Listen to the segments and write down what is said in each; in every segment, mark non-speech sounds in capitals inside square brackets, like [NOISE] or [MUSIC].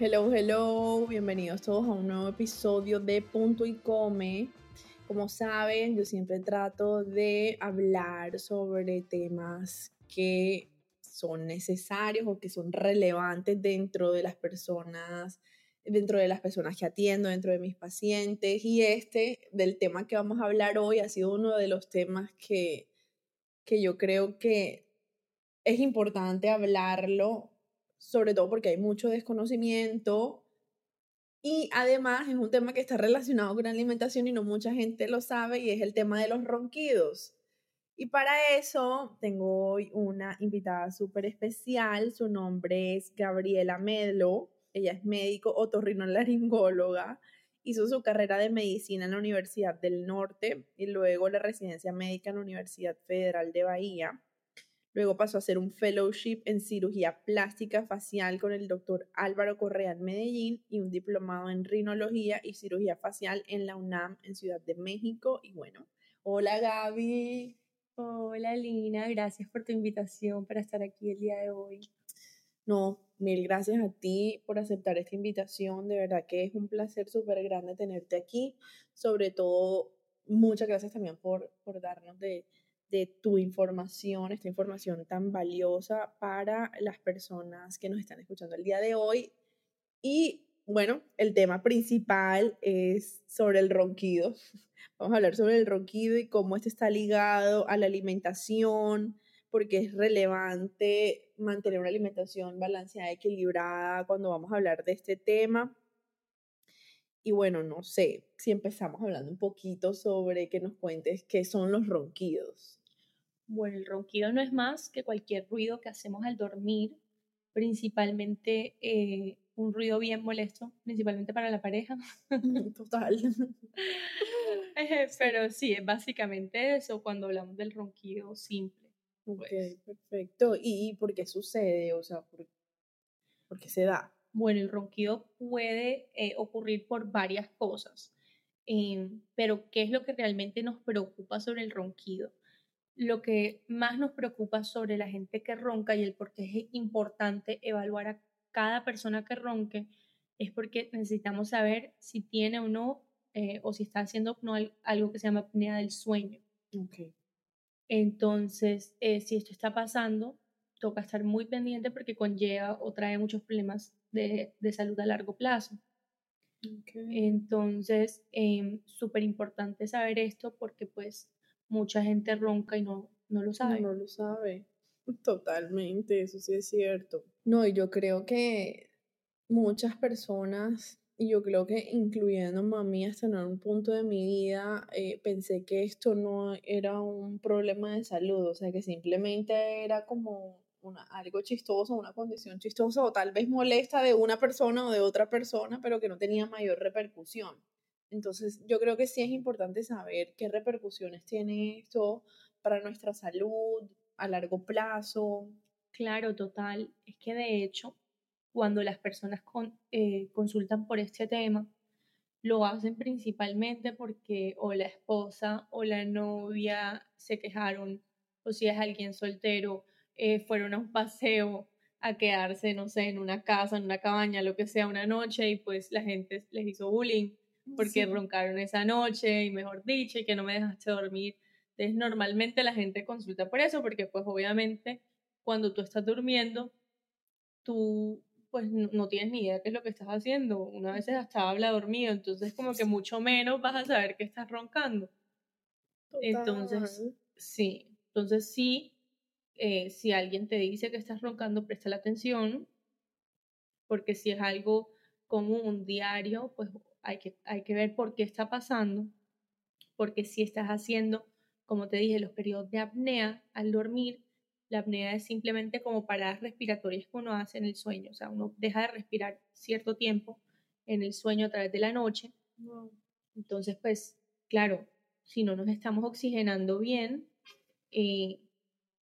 Hello, hello, bienvenidos todos a un nuevo episodio de Punto y Come. Como saben, yo siempre trato de hablar sobre temas que son necesarios o que son relevantes dentro de las personas, dentro de las personas que atiendo, dentro de mis pacientes. Y este, del tema que vamos a hablar hoy, ha sido uno de los temas que, que yo creo que es importante hablarlo sobre todo porque hay mucho desconocimiento y además es un tema que está relacionado con la alimentación y no mucha gente lo sabe y es el tema de los ronquidos. Y para eso tengo hoy una invitada súper especial, su nombre es Gabriela Medlo, ella es médico otorrinolaringóloga, hizo su carrera de medicina en la Universidad del Norte y luego la residencia médica en la Universidad Federal de Bahía. Luego pasó a hacer un fellowship en cirugía plástica facial con el doctor Álvaro Correa en Medellín y un diplomado en rinología y cirugía facial en la UNAM en Ciudad de México. Y bueno, hola Gaby. Hola Lina, gracias por tu invitación para estar aquí el día de hoy. No, mil gracias a ti por aceptar esta invitación. De verdad que es un placer súper grande tenerte aquí. Sobre todo, muchas gracias también por, por darnos de, de tu información, esta información tan valiosa para las personas que nos están escuchando el día de hoy. Y bueno, el tema principal es sobre el ronquido. [LAUGHS] Vamos a hablar sobre el ronquido y cómo este está ligado a la alimentación, porque es relevante mantener una alimentación balanceada, equilibrada cuando vamos a hablar de este tema. Y bueno, no sé si empezamos hablando un poquito sobre que nos cuentes qué son los ronquidos. Bueno, el ronquido no es más que cualquier ruido que hacemos al dormir, principalmente eh, un ruido bien molesto, principalmente para la pareja. [LAUGHS] Total. [LAUGHS] Pero sí, es básicamente eso cuando hablamos del ronquido simple. Ok, pues. perfecto. ¿Y, por qué sucede? O sea, ¿por, qué se da? Bueno, el ronquido puede eh, ocurrir por varias cosas. Em, pero, ¿qué es lo que realmente nos preocupa sobre el ronquido? Lo que más nos preocupa sobre la gente que ronca y el por qué es importante evaluar a cada persona que ronque es porque necesitamos saber si tiene o no eh, o si está haciendo no, algo que se llama apnea del sueño. Okay. Entonces, eh, si esto está pasando, toca estar muy pendiente porque conlleva o trae muchos problemas de, de salud a largo plazo. Entonces, eh, súper importante saber esto porque pues mucha gente ronca y no, no lo sabe. No, lo sabe. Totalmente, eso sí es cierto. No, y yo creo que muchas personas, y yo creo que incluyendo a hasta en un punto de mi vida, eh, pensé que esto no era un problema de salud, o sea, que simplemente era como una, algo chistoso, una condición chistosa o tal vez molesta de una persona o de otra persona, pero que no tenía mayor repercusión. Entonces, yo creo que sí es importante saber qué repercusiones tiene esto para nuestra salud a largo plazo. Claro, total. Es que de hecho, cuando las personas eh, consultan por este tema, lo hacen principalmente porque o la esposa o la novia se quejaron, o si es alguien soltero, eh, fueron a un paseo a quedarse, no sé, en una casa, en una cabaña, lo que sea, una noche y pues la gente les hizo bullying porque roncaron esa noche y mejor dicho, y que no me dejaste dormir. Entonces, normalmente la gente consulta por eso, porque pues obviamente cuando tú estás durmiendo, tú pues no, tienes ni idea qué es lo que estás haciendo. Una vez hasta habla dormido, entonces como que mucho menos vas a saber que estás roncando. Entonces, sí, entonces sí, eh, si alguien te dice que estás roncando, presta la atención, porque si es algo común, diario, pues hay que, hay que ver por qué está pasando, porque si estás haciendo, como te dije, los periodos de apnea al dormir, La apnea es simplemente como paradas respiratorias que uno hace en el sueño, o sea, uno deja de respirar cierto tiempo en el sueño a través de la noche. Entonces, pues, claro, si no nos estamos oxigenando bien, eh,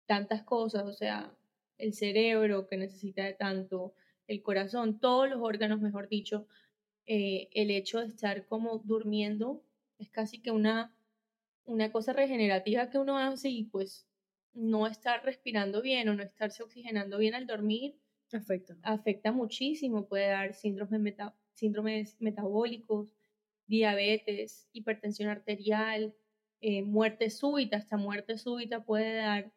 tantas cosas, o sea, el cerebro que necesita de tanto, el corazón, todos los órganos, mejor dicho, eh, el hecho de estar como durmiendo es casi que una, una cosa regenerativa que uno hace y pues no estar respirando bien o no estarse oxigenando bien al dormir afecta, afecta muchísimo, puede dar síndromes, síndromes metabólicos, diabetes, hipertensión arterial, eh, muerte súbita, hasta muerte súbita puede dar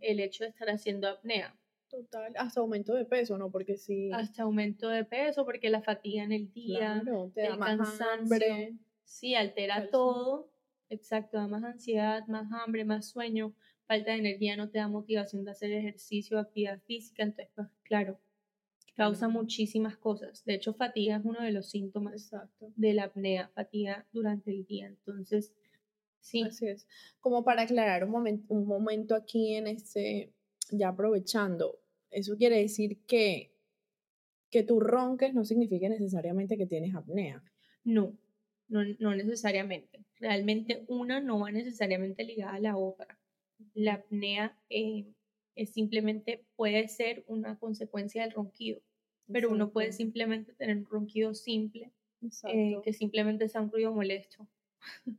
el hecho de estar haciendo apnea. Total, hasta aumento de peso, ¿no? Porque sí. Hasta aumento de peso, porque la fatiga en el día, te da el más cansancio, sí, altera todo. Exacto, da más ansiedad, más hambre, más sueño, falta de energía, no te da motivación de hacer ejercicio, actividad física, entonces, pues, claro, causa muchísimas cosas. De hecho, fatiga es uno de los síntomas Exacto. de la apnea, fatiga durante el día. Entonces, sí. Así es. Como para aclarar un, momento, un momento aquí en este, ya aprovechando, eso quiere decir que que tú ronques no significa necesariamente que tienes apnea. No, no, no necesariamente. Realmente una no va necesariamente ligada a la otra. La apnea eh, es simplemente puede ser una consecuencia del ronquido, pero uno puede simplemente tener un ronquido simple, eh, que simplemente sea un ruido molesto.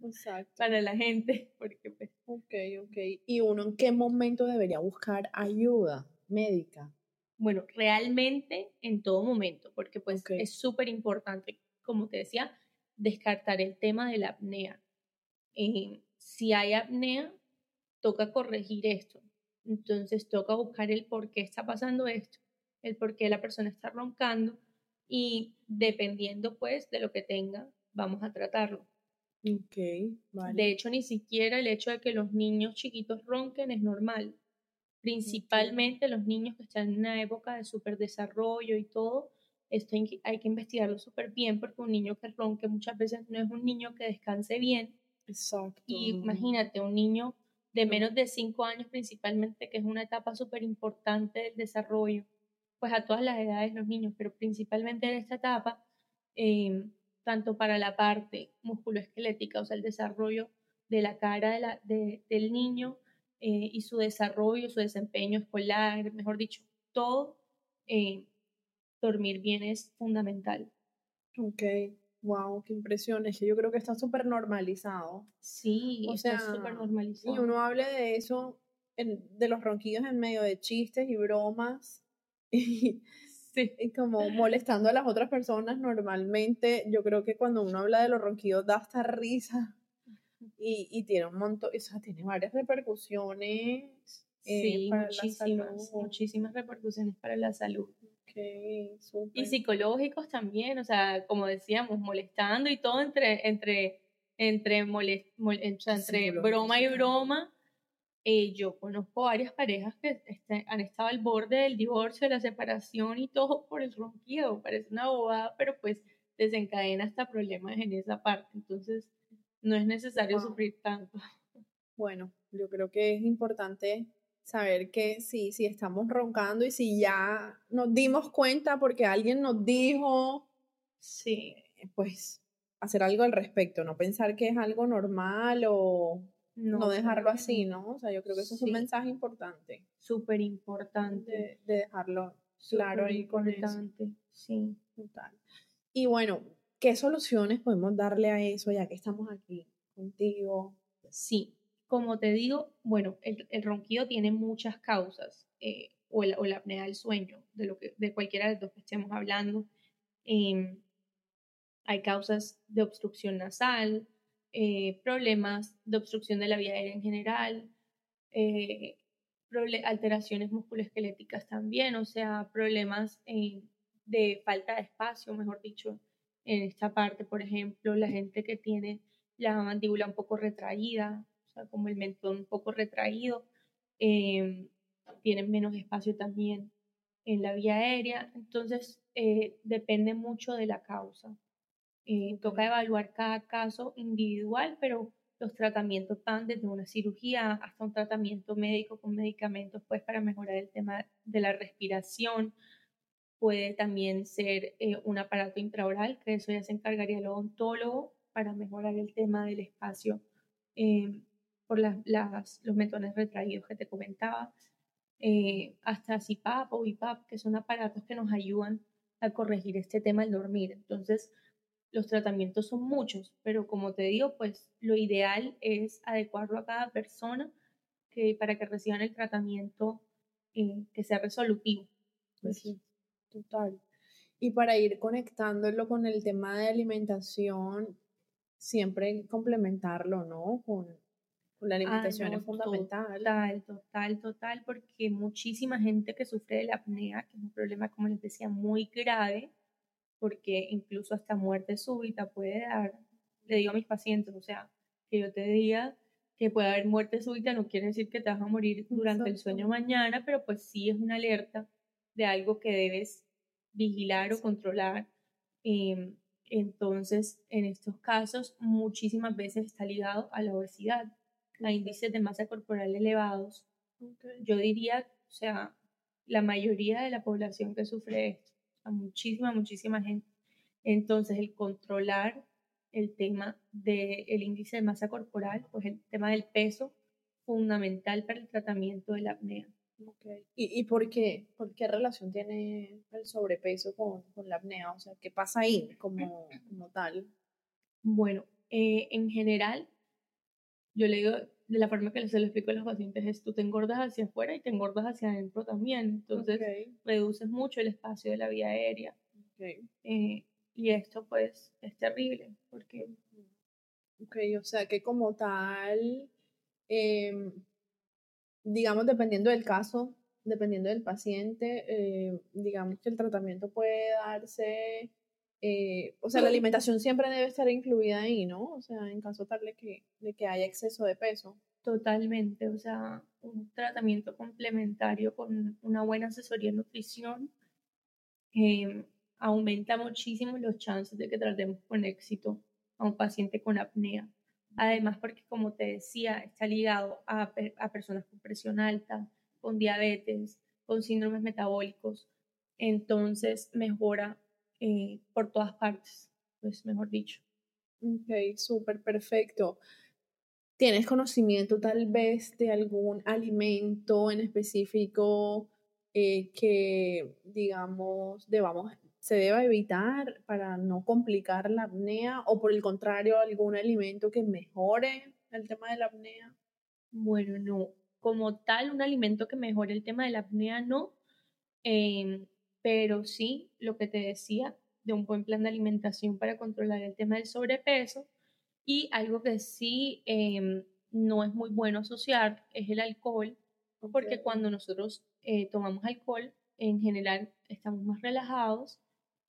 Exacto. para la gente, porque pues... Ok, ok. ¿Y uno en qué momento debería buscar ayuda médica? Bueno, realmente en todo momento, porque pues es súper importante, como te decía, descartar el tema de la apnea. Eh, si hay apnea, toca corregir esto. Entonces toca buscar el por qué está pasando esto, el por qué la persona está roncando y dependiendo pues de lo que tenga, vamos a tratarlo. Ok, vale. De hecho, ni siquiera el hecho de que los niños chiquitos ronquen es normal. Principalmente los niños que están en una época de súper desarrollo y todo, esto hay que investigarlo súper bien porque un niño que ronque muchas veces no es un niño que descanse bien. Exacto. Y imagínate, un niño de menos de 5 años principalmente, que es una etapa súper importante del desarrollo, pues a todas las edades los niños, pero principalmente en esta etapa, eh, tanto para la parte musculoesquelética, o sea, el desarrollo de la cara de la, del niño eh, y su desarrollo, su desempeño escolar, mejor dicho, todo, eh, dormir bien es fundamental. Ok, wow, qué impresión. Es que yo creo que está súper normalizado. Sí, o está súper normalizado. Y uno hable de eso, de los ronquidos en medio de chistes y bromas. [LAUGHS] Y, y como molestando a las otras personas normalmente, yo creo que cuando uno habla de los ronquidos da hasta risa y, y tiene un montón, o sea, tiene varias repercusiones eh, sí, para muchísimas, muchísimas repercusiones para la salud. Okay, y psicológicos también, o sea, como decíamos, molestando y todo entre, entre, entre, entre broma y broma. Eh, yo conozco varias parejas que este, han estado al borde del divorcio, de la separación y todo por el ronquido. Parece una bobada, pero pues desencadena hasta problemas en esa parte. Entonces, no es necesario sufrir tanto. Bueno, yo creo que es importante saber que sí, si estamos roncando y si ya nos dimos cuenta porque alguien nos dijo, sí, pues hacer algo al respecto, no pensar que es algo normal o no, dejarlo así, ¿no? O sea, yo creo que eso es un mensaje importante. Súper importante. De, dejarlo claro ahí con eso. Sí. Total. Y bueno, ¿qué soluciones podemos darle a eso ya que estamos aquí contigo? Sí, como te digo, bueno, el, ronquido tiene muchas causas, eh, o, o, la, apnea del sueño, de, lo que, de cualquiera de los dos que estemos hablando. Em, hay causas de obstrucción nasal, eh, problemas de obstrucción de la vía aérea en general, eh, alteraciones musculoesqueléticas también, o sea, problemas de falta de espacio, mejor dicho, en esta parte, por ejemplo, la gente que tiene la mandíbula un poco retraída, o sea, como el mentón un poco retraído, eh, tienen menos espacio también en la vía aérea, entonces eh, depende mucho de la causa. Eh, toca evaluar cada caso individual, pero los tratamientos van desde una cirugía hasta un tratamiento médico con medicamentos pues para mejorar el tema de la respiración. Puede también ser eh, un aparato intraoral, que eso ya se encargaría el odontólogo para mejorar el tema del espacio eh, por las, los metones retraídos que te comentaba. Eh, hasta CPAP o BIPAP, que son aparatos que nos ayudan a corregir este tema del dormir. Entonces, los tratamientos son muchos, pero como te digo, pues lo ideal es adecuarlo a cada persona que, para que reciban el tratamiento eh, que sea resolutivo. Pues sí, total. Y para ir conectándolo con el tema de alimentación, siempre complementarlo, ¿no? Con, la alimentación es fundamental. Total, total, total, porque muchísima gente que sufre de la apnea, que es un problema, como les decía, muy grave, porque incluso hasta muerte súbita puede dar, le digo a mis pacientes, o sea, que yo te diga que puede haber muerte súbita no quiere decir que te vas a morir durante el sueño mañana, pero pues sí es una alerta de algo que debes vigilar o controlar. Em, entonces, en estos casos, muchísimas veces está ligado a la obesidad, a índices de masa corporal elevados. Yo diría, o sea, la mayoría de la población que sufre esto a muchísima, muchísima gente. Entonces, el controlar el tema del índice de masa corporal, pues el tema del peso, fundamental para el tratamiento de la apnea. Okay. ¿Y, ¿Y, por qué? ¿Por qué relación tiene el sobrepeso con, con la apnea? O sea, ¿qué pasa ahí como, como tal? Bueno, eh, en general, yo le digo, de la forma que se lo explico a los pacientes es tú te engordas hacia afuera y te engordas hacia adentro también. Entonces reduces mucho el espacio de la vía aérea. Eh, y esto pues es terrible porque... Ok, o sea que como tal, em, digamos, dependiendo del caso, dependiendo del paciente, eh, digamos que el tratamiento puede darse eh, o sea, la alimentación siempre debe estar incluida ahí, ¿no? O sea, en caso tal de que, de que haya exceso de peso. Totalmente, o sea, un tratamiento complementario con una buena asesoría de nutrición eh, aumenta muchísimo los chances de que tratemos con éxito a un paciente con apnea. Además, porque como te decía, está ligado a, a personas con presión alta, con diabetes, con síndromes metabólicos. Entonces, mejora eh, por todas partes, pues mejor dicho. Ok, súper perfecto. ¿Tienes conocimiento tal vez de algún alimento en específico eh, que, digamos, debamos, se deba evitar para no complicar la apnea o por el contrario, algún alimento que mejore el tema de la apnea? Bueno, no, como tal, un alimento que mejore el tema de la apnea, no. Em, pero sí, lo que te decía, de un buen plan de alimentación para controlar el tema del sobrepeso. Y algo que sí em, no es muy bueno asociar es el alcohol, porque cuando nosotros eh, tomamos alcohol, en general estamos más relajados,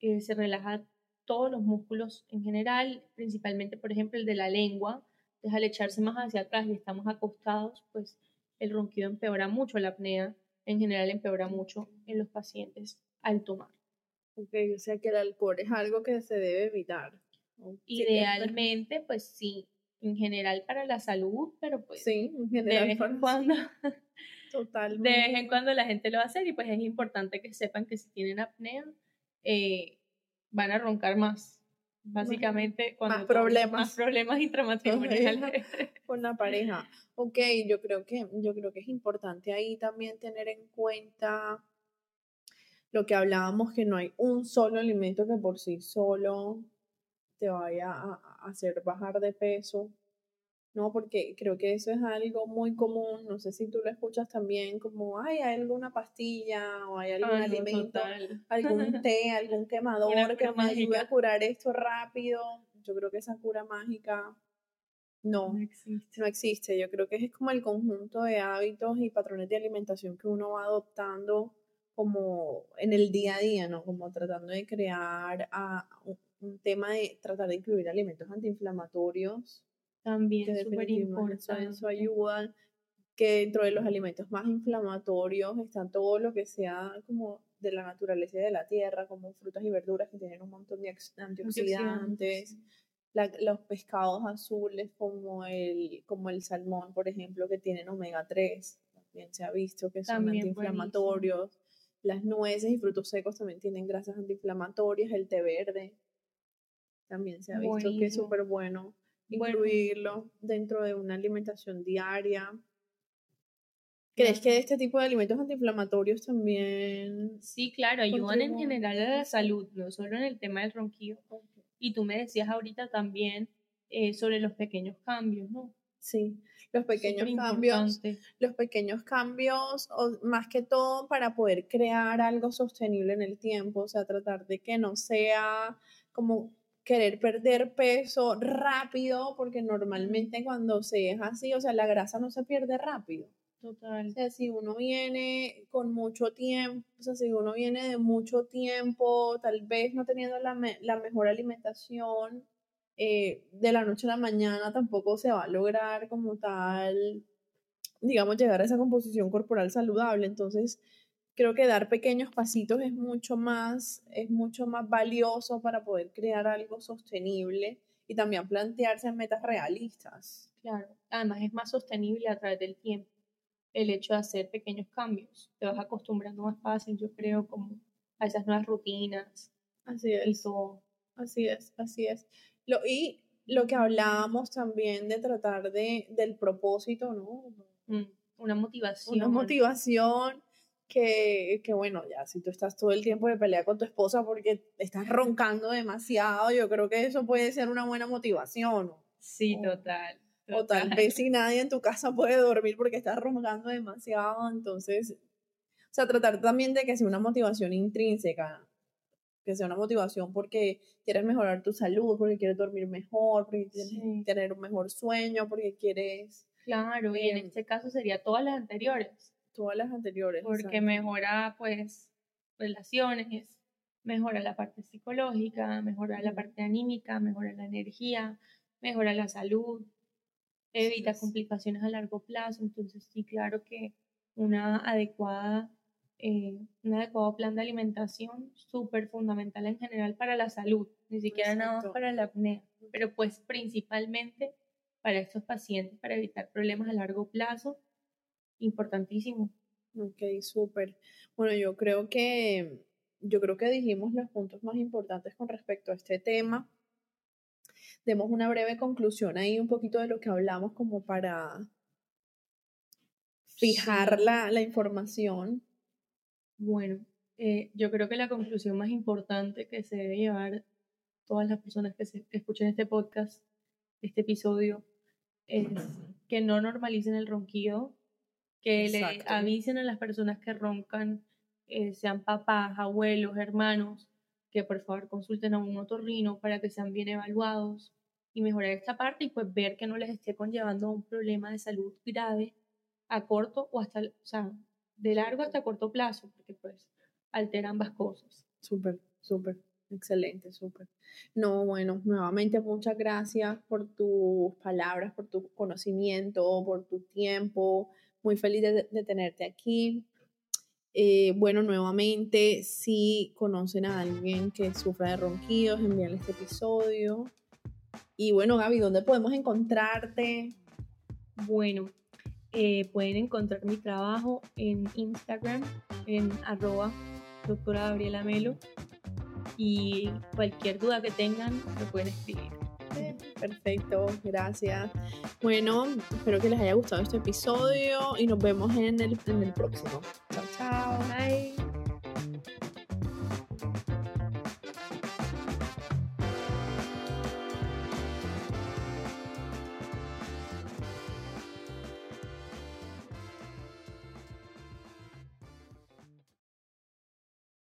eh, se relajan todos los músculos en general, principalmente, por ejemplo, el de la lengua, deja al echarse más hacia atrás y estamos acostados, pues el ronquido empeora mucho, la apnea en general empeora mucho en los pacientes al tomar. Ok, o sea que el alcohol es algo que se debe evitar. Idealmente, pues sí, en general para la salud, pero pues sí, en general de vez en cuando. Totalmente. De vez en cuando la gente lo va a hacer y pues es importante que sepan que si tienen apnea, eh, van a roncar más. Básicamente, cuando más problemas. Más problemas intramatrimoniales. [LAUGHS] [LAUGHS] Con la pareja. Ok, yo creo que, yo creo que es importante ahí también tener en cuenta lo que hablábamos, que no hay un solo alimento que por sí solo te vaya a hacer bajar de peso, ¿no? Porque creo que eso es algo muy común, no sé si tú lo escuchas también, como, ay, hay alguna pastilla o hay algún alimento, algún [LAUGHS] té, algún quemador que me ayude a curar esto rápido. Yo creo que esa cura mágica no, no existe. no existe. Yo creo que es como el conjunto de hábitos y patrones de alimentación que uno va adoptando como en el día a día, ¿no? Como tratando de crear ah, un, tema de tratar de incluir alimentos antiinflamatorios. También es súper importante. Eso ayuda que dentro de los alimentos más inflamatorios están todo lo que sea como de la naturaleza de la tierra, como frutas y verduras que tienen un montón de antioxidantes, los pescados azules como el, como el salmón, por ejemplo, que tienen omega 3, también se ha visto que son antiinflamatorios. Las nueces y frutos secos también tienen grasas antiinflamatorias, el té verde también se ha visto que es súper bueno incluirlo dentro de una alimentación diaria. ¿Crees que este tipo de alimentos antiinflamatorios también... Sí, claro, ayudan en general a la salud, no solo en el tema del ronquido. Y tú me decías ahorita también eh, sobre los pequeños cambios, ¿no? Sí, los pequeños cambios, los pequeños cambios, más que todo para poder crear algo sostenible en el tiempo, o sea, tratar de que no sea como querer perder peso rápido, porque normalmente cuando se es así, o sea, la grasa no se pierde rápido. Total. O sea, si uno viene con mucho tiempo, o sea, si uno viene de mucho tiempo, tal vez no teniendo la, la mejor alimentación, eh, de la noche a la mañana tampoco se va a lograr como tal, digamos, llegar a esa composición corporal saludable. Entonces, creo que dar pequeños pasitos es mucho más, es mucho más valioso para poder crear algo sostenible y también plantearse metas realistas. Claro, además es más sostenible a través del tiempo el hecho de hacer pequeños cambios. Te vas acostumbrando más fácil, yo creo, como a esas nuevas rutinas. Así es. Así es, así es. Lo, y lo que hablábamos también de tratar de, del propósito, ¿no? Mm, una motivación. Una motivación que, que, bueno, ya si tú estás todo el tiempo de pelea con tu esposa porque estás roncando demasiado, yo creo que eso puede ser una buena motivación. Sí, total. O tal vez si nadie en tu casa puede dormir porque estás roncando demasiado, entonces, o sea, tratar también de que sea una motivación intrínseca, que sea una motivación porque quieres mejorar tu salud, porque quieres dormir mejor, porque quieres tener un mejor sueño, porque quieres... Claro, y en em, este caso sería todas las anteriores. Todas las anteriores. Porque mejora, pues, relaciones, mejora la parte psicológica, mejora la parte anímica, mejora la energía, mejora la salud, evita complicaciones a largo plazo. Entonces, sí, claro que una adecuada, eh, un adecuado plan de alimentación súper fundamental en general para la salud, ni siquiera nada más para la apnea, pero pues principalmente para estos pacientes, para evitar problemas a largo plazo, importantísimo. Ok, súper. Bueno, yo creo que yo creo que dijimos los puntos más importantes con respecto a este tema demos una breve conclusión ahí, un poquito de lo que hablamos como para fijar la, la, información. Bueno, eh, yo creo que la conclusión más importante que se debe llevar todas las personas que, se, escuchen este podcast, este episodio, es que no normalicen el ronquido, que le avisen a las personas que roncan, eh, sean papás, abuelos, hermanos, que por favor consulten a un otorrino para que sean bien evaluados y mejorar esta parte y pues ver que no les esté conllevando un problema de salud grave a corto o hasta, o sea, de largo hasta corto plazo, porque pues altera ambas cosas. Súper, súper, excelente, súper. No, bueno, nuevamente muchas gracias por tus palabras, por tu conocimiento, por tu tiempo. Muy feliz de tenerte aquí. Eh, bueno, nuevamente, si conocen a alguien que sufra de ronquidos, envíenle este episodio. Y bueno, Gaby, ¿dónde podemos encontrarte? Bueno, eh, pueden encontrar mi trabajo en Instagram, en arroba doctora Gabriela Melo. Y cualquier duda que tengan, me pueden escribir. Perfecto, gracias. Bueno, espero que les haya gustado este episodio y nos vemos en el, en el próximo. Chao.